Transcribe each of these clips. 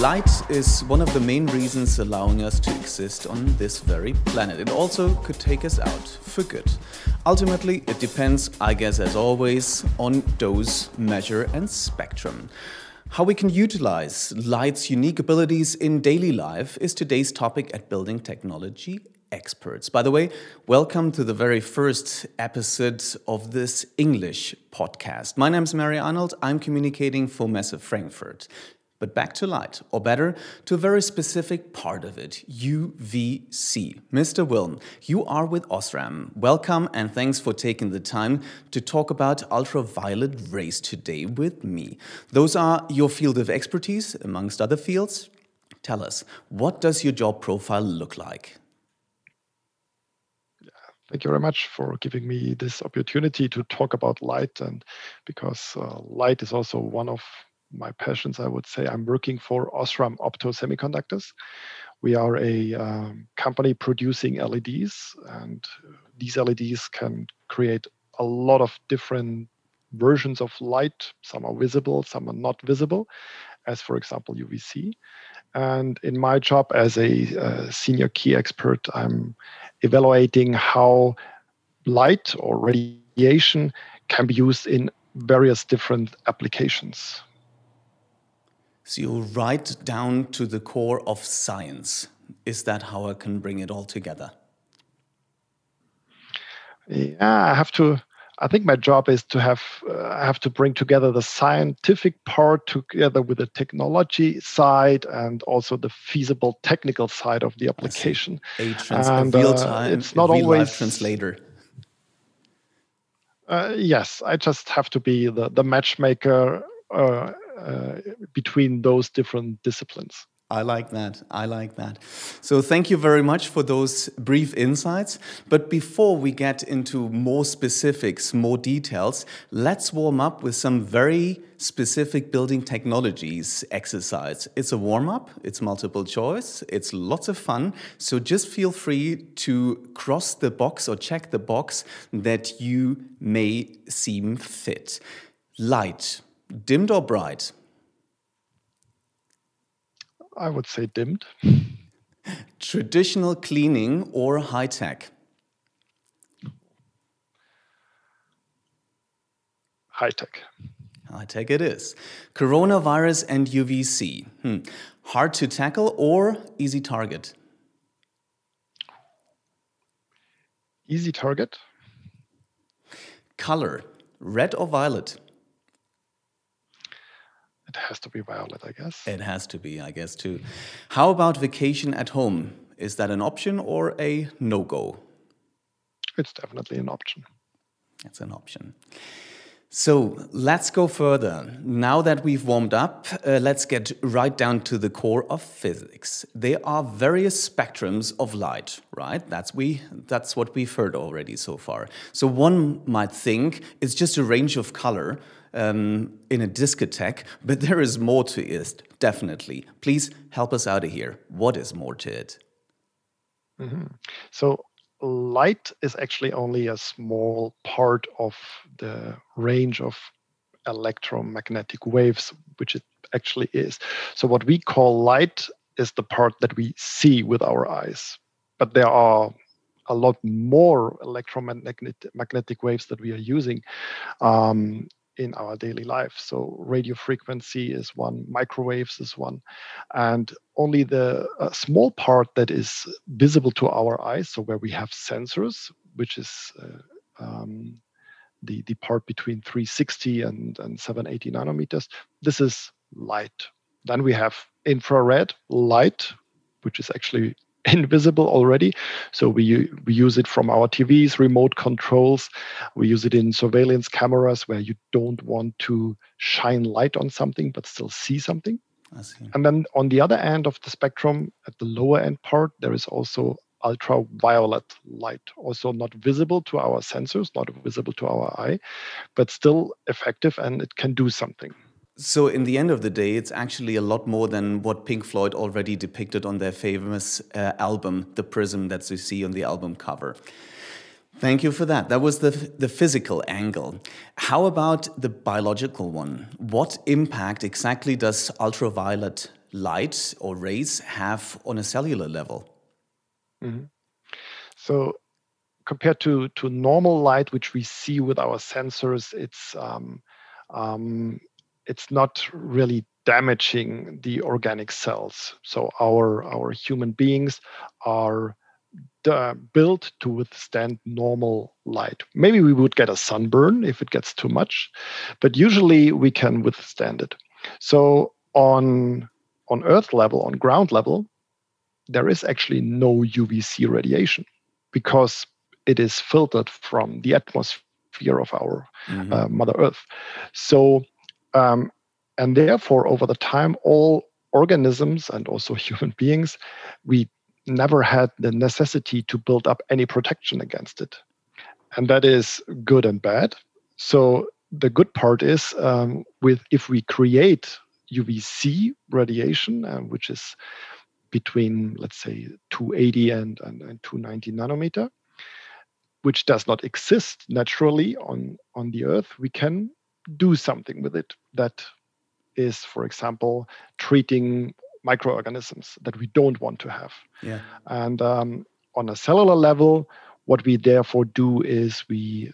Light is one of the main reasons allowing us to exist on this very planet. It also could take us out for good. Ultimately, it depends, I guess, as always, on dose, measure, and spectrum. How we can utilize light's unique abilities in daily life is today's topic at Building Technology experts. By the way, welcome to the very first episode of this English podcast. My name is Mary Arnold. I'm communicating for Messe Frankfurt. But back to light, or better, to a very specific part of it UVC. Mr. Wilm, you are with Osram. Welcome and thanks for taking the time to talk about ultraviolet rays today with me. Those are your field of expertise, amongst other fields. Tell us, what does your job profile look like? Thank you very much for giving me this opportunity to talk about light, and because uh, light is also one of my passions, I would say I'm working for Osram Opto Semiconductors. We are a um, company producing LEDs, and these LEDs can create a lot of different versions of light. Some are visible, some are not visible, as for example UVC. And in my job as a uh, senior key expert, I'm evaluating how light or radiation can be used in various different applications. So you write down to the core of science. Is that how I can bring it all together? Yeah, I have to. I think my job is to have uh, I have to bring together the scientific part together with the technology side and also the feasible technical side of the application. A, trans- and, real time, uh, it's not always translator. Uh, yes, I just have to be the the matchmaker uh, Uh, between those different disciplines. I like that. I like that. So, thank you very much for those brief insights. But before we get into more specifics, more details, let's warm up with some very specific building technologies exercise. It's a warm up, it's multiple choice, it's lots of fun. So, just feel free to cross the box or check the box that you may seem fit. Light Dimmed or bright? I would say dimmed. Traditional cleaning or high tech? High tech. High tech it is. Coronavirus and UVC. Hmm. Hard to tackle or easy target? Easy target. Color, red or violet? It has to be violet, I guess. It has to be, I guess, too. How about vacation at home? Is that an option or a no go? It's definitely an option. It's an option. So let's go further. Now that we've warmed up, uh, let's get right down to the core of physics. There are various spectrums of light, right? That's we. That's what we've heard already so far. So one might think it's just a range of color um, in a discotheque, but there is more to it, definitely. Please help us out of here. What is more to it? Mm-hmm. So, light is actually only a small part of the range of electromagnetic waves, which it actually is. So, what we call light is the part that we see with our eyes. But there are a lot more electromagnetic waves that we are using um, in our daily life. So radio frequency is one, microwaves is one, and only the small part that is visible to our eyes, so where we have sensors, which is uh, um, the, the part between 360 and, and 780 nanometers, this is light. Then we have infrared light, which is actually invisible already. So we we use it from our TVs, remote controls. We use it in surveillance cameras where you don't want to shine light on something but still see something. I see. And then on the other end of the spectrum, at the lower end part, there is also ultraviolet light, also not visible to our sensors, not visible to our eye, but still effective and it can do something. So, in the end of the day, it's actually a lot more than what Pink Floyd already depicted on their famous uh, album, The Prism, that you see on the album cover. Thank you for that. That was the, the physical angle. How about the biological one? What impact exactly does ultraviolet light or rays have on a cellular level? Mm-hmm. So compared to to normal light, which we see with our sensors, it's um, um, it's not really damaging the organic cells. So our our human beings are uh, built to withstand normal light. Maybe we would get a sunburn if it gets too much, but usually we can withstand it. So on on Earth level, on ground level, there is actually no UVC radiation because it is filtered from the atmosphere of our mm-hmm. uh, Mother Earth. So, um, and therefore, over the time, all organisms and also human beings, we never had the necessity to build up any protection against it. And that is good and bad. So the good part is um, with if we create UVC radiation, uh, which is between let's say 280 and, and, and 290 nanometer, which does not exist naturally on on the Earth, we can do something with it. That is, for example, treating microorganisms that we don't want to have. Yeah. And um, on a cellular level, what we therefore do is we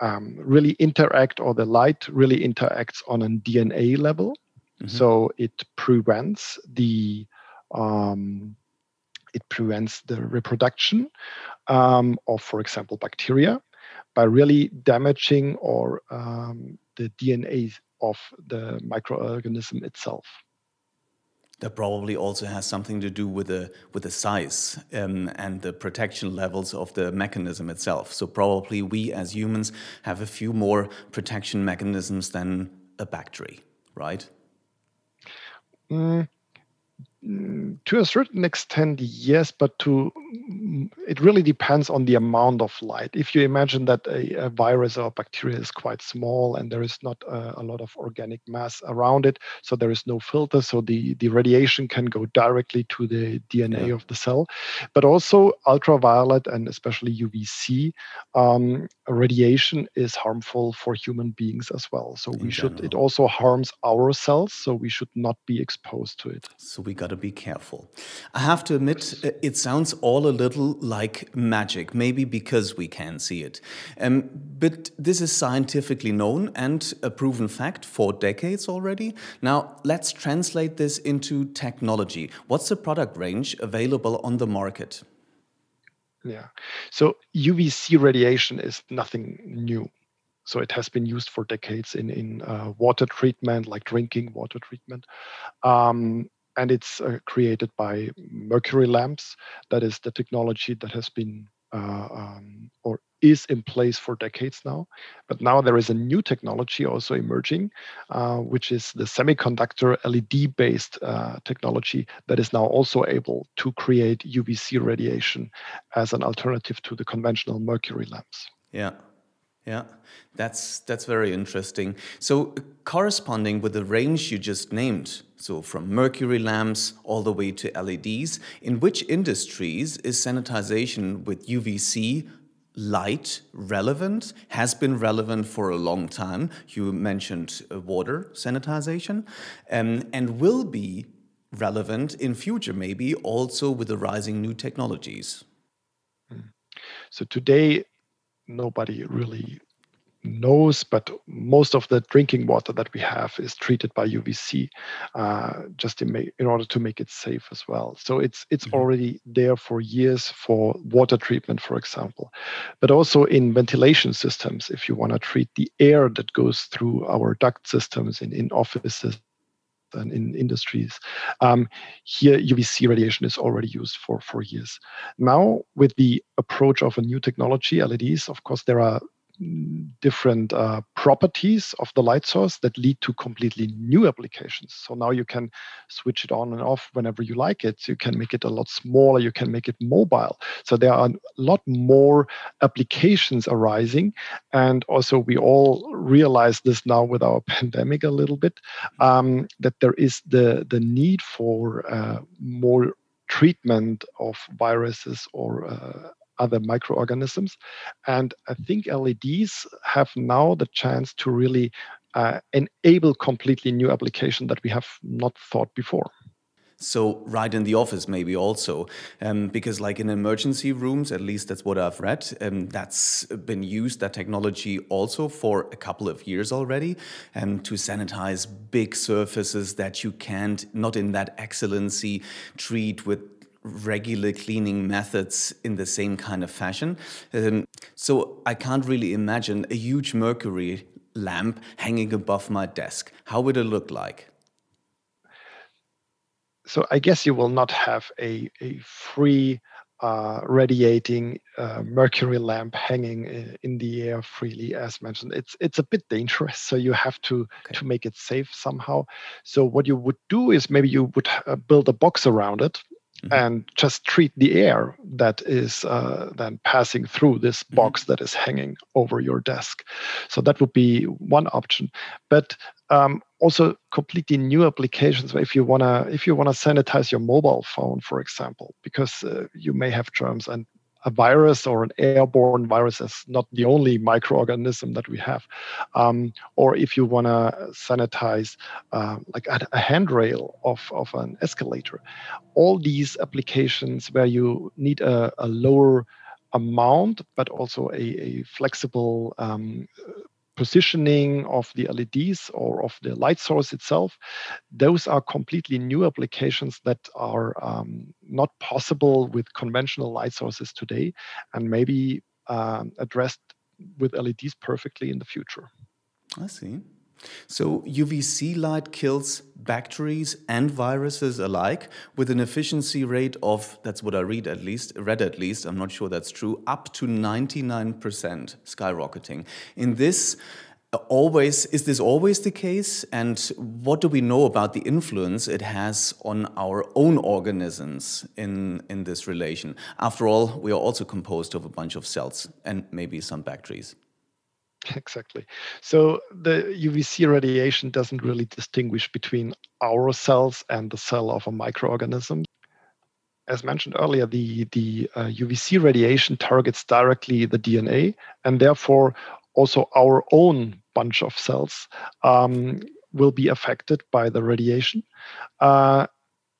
um, really interact, or the light really interacts on a DNA level. Mm-hmm. So it prevents the um, it prevents the reproduction um, of, for example, bacteria by really damaging or um, the DNA of the microorganism itself. That probably also has something to do with the with the size um, and the protection levels of the mechanism itself. So probably we as humans have a few more protection mechanisms than a bacteria, right? Mm, to a certain extent, yes, but to it really depends on the amount of light. If you imagine that a, a virus or a bacteria is quite small and there is not a, a, lot of organic mass around it, so there is no filter, so the, the radiation can go directly to the DNA yeah. of the cell. But also ultraviolet and especially UVC um, radiation is harmful for human beings as well. So In we should. It also harms our cells, so we should not be exposed to it. So we got to be careful. I have to admit, it sounds all a little like magic, maybe because we can see it. Um, but this is scientifically known and a proven fact for decades already. Now, let's translate this into technology. What's the product range available on the market? Yeah. So UVC radiation is nothing new. So it has been used for decades in in uh, water treatment, like drinking water treatment. Um, and it's uh, created by mercury lamps. That is the technology that has been uh, um, or is in place for decades now. But now there is a new technology also emerging, uh, which is the semiconductor LED based uh, technology that is now also able to create UVC radiation as an alternative to the conventional mercury lamps. Yeah. Yeah, that's that's very interesting. So corresponding with the range you just named, so from mercury lamps all the way to LEDs, in which industries is sanitization with UVC light relevant? Has been relevant for a long time. You mentioned uh, water sanitization, um, and will be relevant in future, maybe also with the rising new technologies. Hmm. So today nobody really knows, but most of the drinking water that we have is treated by UVC, uh, just in, make, in, order to make it safe as well. So it's it's mm-hmm. already there for years for water treatment, for example, but also in ventilation systems. If you want to treat the air that goes through our duct systems in in offices and in industries. Um, here, UVC radiation is already used for, for years. Now, with the approach of a new technology, LEDs, of course, there are different uh, properties of the light source that lead to completely new applications. So now you can switch it on and off whenever you like it. You can make it a lot smaller, you can make it mobile. So there are a lot more applications arising. And also, we all realize this now with our pandemic a little bit um, that there is the, the need for uh, more treatment of viruses or uh, other microorganisms. And I think LEDs have now the chance to really uh, enable completely new application that we have not thought before. So, right in the office, maybe also, um, because like in emergency rooms, at least that's what I've read, um, that's been used, that technology also for a couple of years already, um, to sanitize big surfaces that you can't, not in that excellency, treat with regular cleaning methods in the same kind of fashion. Um, so, I can't really imagine a huge mercury lamp hanging above my desk. How would it look like? so I guess you will not have a, a free uh, radiating uh, mercury lamp hanging in the air freely, as mentioned. It's it's a bit dangerous, so you have to okay. to make it safe somehow. So what you would do is maybe you would uh, build a box around it Mm-hmm. and just treat the air that is uh, then passing through this mm-hmm. box mm-hmm. that is hanging over your desk. So that would be one option. But um, also completely new applications if you wanna if you wanna sanitize your mobile phone, for example, because uh, you may have germs and a virus or an airborne virus is not the only microorganism that we have. Um, or if you want to sanitize uh, like a, a, handrail of, of an escalator, all these applications where you need a, a lower amount, but also a, a flexible um, positioning of the LEDs or of the light source itself, those are completely new applications that are um, not possible with conventional light sources today and maybe um, addressed with LEDs perfectly in the future. I see. So UVC light kills bacteria and viruses alike with an efficiency rate of that's what I read at least read at least I'm not sure that's true up to 99% skyrocketing. In this uh, always is this always the case? And what do we know about the influence it has on our own organisms in in this relation? After all we are also composed of a bunch of cells and maybe some bacteria Exactly. So the UVC radiation doesn't really distinguish between our cells and the cell of a microorganism. As mentioned earlier, the, the uh, UVC radiation targets directly the DNA, and therefore also our own bunch of cells um, will be affected by the radiation. Uh,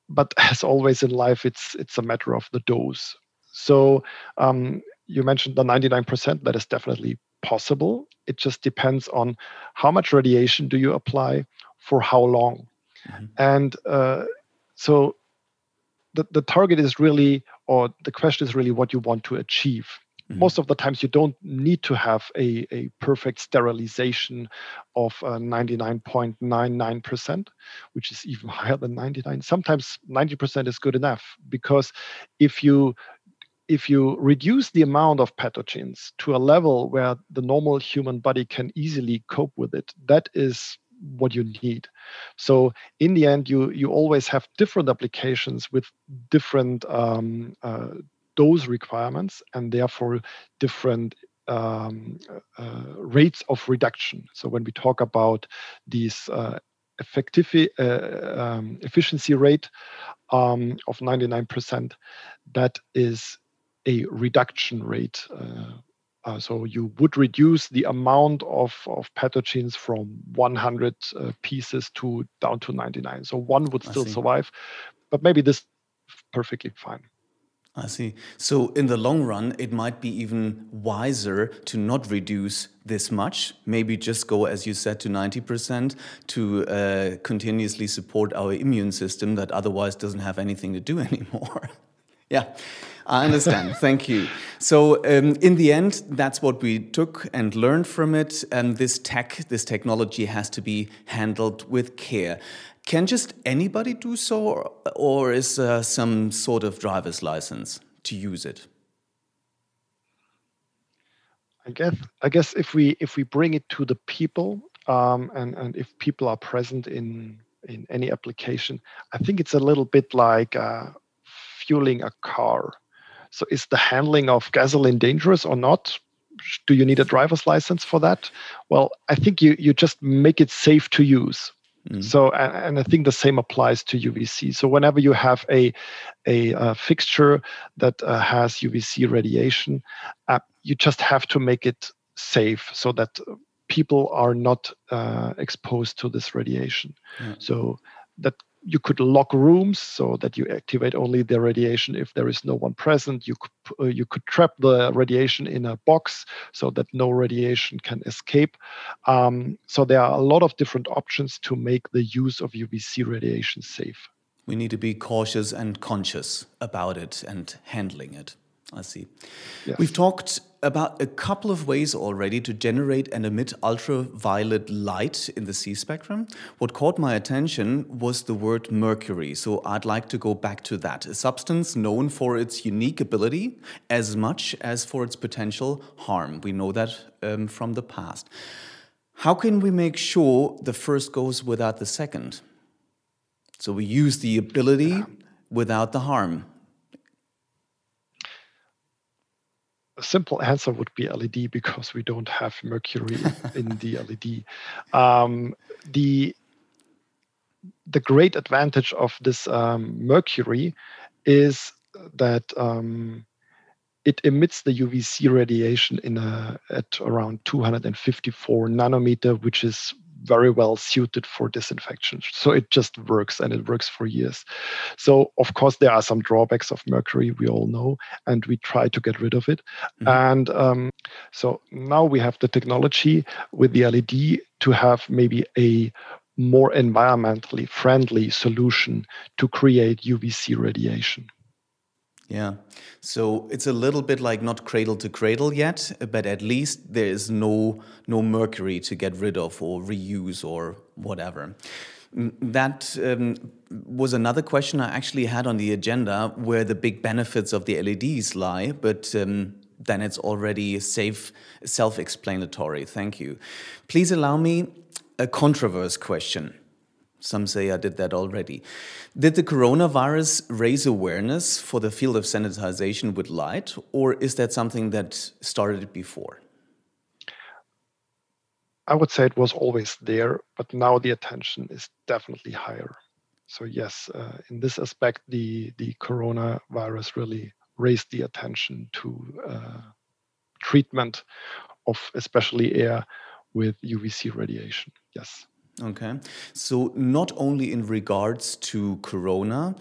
but as always in life, it's it's a matter of the dose. So um, you mentioned the 99%. That is definitely possible. It just depends on how much radiation do you apply for how long. Mm-hmm. And uh, so the, the target is really, or the question is really what you want to achieve. Mm-hmm. Most of the times, you don't need to have a, a perfect sterilization of uh, 99.99%, which is even higher than 99. Sometimes 90% is good enough because if you if you reduce the amount of pathogens to a level where the normal human body can easily cope with it, that is what you need. So in the end, you you always have different applications with different um, uh, dose requirements and therefore different um, uh, rates of reduction. So when we talk about these uh, effective uh, um, efficiency rate um, of 99%, that is a reduction rate. Uh, uh, so you would reduce the amount of, of pathogens from 100 uh, pieces to down to 99. So one would still survive, but maybe this perfectly fine. I see. So, in the long run, it might be even wiser to not reduce this much. Maybe just go, as you said, to 90% to uh, continuously support our immune system that otherwise doesn't have anything to do anymore. Yeah. I understand. Thank you. So, um, in the end, that's what we took and learned from it. And this tech, this technology has to be handled with care. Can just anybody do so, or is there some sort of driver's license to use it? I guess I guess if we if we bring it to the people um, and and if people are present in in any application, I think it's a little bit like uh, fueling a car. So is the handling of gasoline dangerous or not? Do you need a driver's license for that? Well, I think you you just make it safe to use. Mm. So, and, and, I think the same applies to UVC. So, whenever you have a a, a fixture that uh, has UVC radiation, uh, you just have to make it safe so that people are not uh, exposed to this radiation. Yeah. So that you could lock rooms so that you activate only the radiation if there is no one present. You could uh, you could trap the radiation in a box so that no radiation can escape. Um, so there are a lot of different options to make the use of UVC radiation safe. We need to be cautious and conscious about it and handling it. I see. Yes. We've talked about a couple of ways already to generate and emit ultraviolet light in the C spectrum. What caught my attention was the word mercury, so I'd like to go back to that. A substance known for its unique ability as much as for its potential harm. We know that um, from the past. How can we make sure the first goes without the second? So we use the ability without the harm. A simple answer would be LED because we don't have mercury in the LED. Um, the the great advantage of this um, mercury is that um, it emits the UVC radiation in a, at around 254 nanometer, which is very well suited for disinfection. So it just works and it works for years. So, of course, there are some drawbacks of mercury, we all know, and we try to get rid of it. Mm-hmm. And um, so now we have the technology with the LED to have maybe a more environmentally friendly solution to create UVC radiation. Yeah. So it's a little bit like not cradle to cradle yet, but at least there is no no mercury to get rid of or reuse or whatever. That um, was another question I actually had on the agenda where the big benefits of the LEDs lie, but um, then it's already safe, self-explanatory. Thank you. Please allow me a controversial question. Some say I did that already. Did the coronavirus raise awareness for the field of sanitization with light, or is that something that started before? I would say it was always there, but now the attention is definitely higher. So yes, uh, in this aspect, the the coronavirus really raised the attention to uh, treatment of especially air with UVC radiation. Yes. Okay. So, not only in regards to Corona,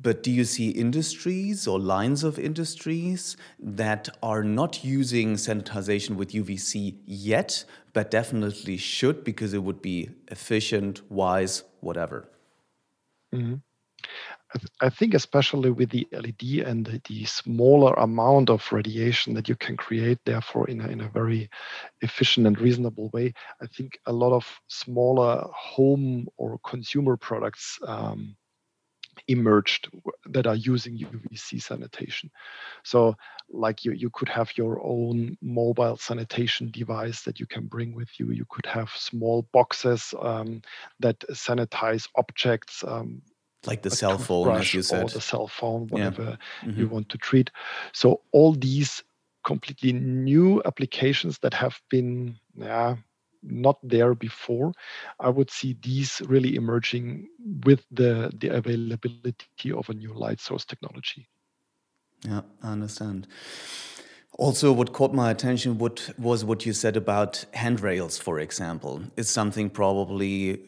but do you see industries or lines of industries that are not using sanitization with UVC yet, but definitely should because it would be efficient, wise, whatever? Mm -hmm. I, th I, think especially with the LED and the, the, smaller amount of radiation that you can create, therefore in a, in a very efficient and reasonable way, I think a lot of smaller home or consumer products um, emerged that are using UVC sanitation. So, like you, you could have your own mobile sanitation device that you can bring with you. You could have small boxes um, that sanitize objects. Um, like the cell phone, as you said, or the cell phone, whatever yeah. mm-hmm. you want to treat. So all these completely new applications that have been, yeah, not there before. I would see these really emerging with the the availability of a new light source technology. Yeah, I understand. Also, what caught my attention what, was what you said about handrails, for example. Is something probably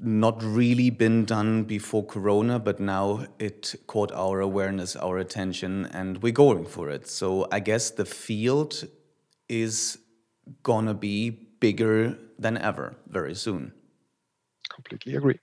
not really been done before Corona, but now it caught our awareness, our attention, and we're going for it. So I guess the field is gonna be bigger than ever very soon. Completely agree.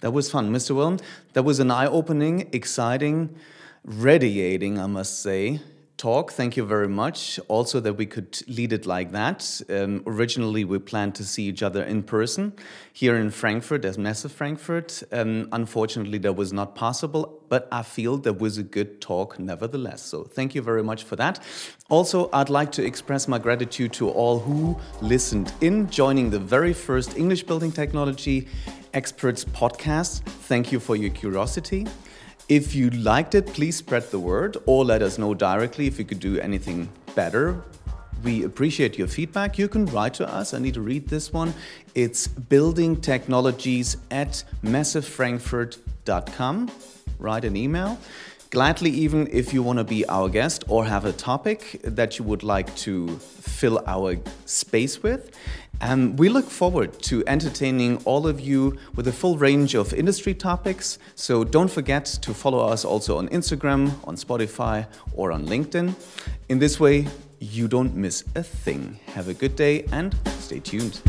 That was fun, Mr. Wilm. That was an eye opening, exciting, radiating, I must say, talk. Thank you very much. Also, that we could lead it like that. Um, originally, we planned to see each other in person here in Frankfurt, as Messe Frankfurt. Um, unfortunately, that was not possible, but I feel that was a good talk nevertheless. So, thank you very much for that. Also, I'd like to express my gratitude to all who listened in, joining the very first English Building Technology Experts podcast. Thank you for your curiosity. If you liked it, please spread the word or let us know directly if you could do anything better. We appreciate your feedback. You can write to us. I need to read this one. It's buildingtechnologies at messefrankfurt.com. Write an email. Gladly, even if you want to be our guest or have a topic that you would like to fill our space with. Um, we look forward to entertaining all of you with a full range of industry topics. So don't forget to follow us also on Instagram, on Spotify, or on LinkedIn. In this way, you don't miss a thing. Have a good day and stay tuned.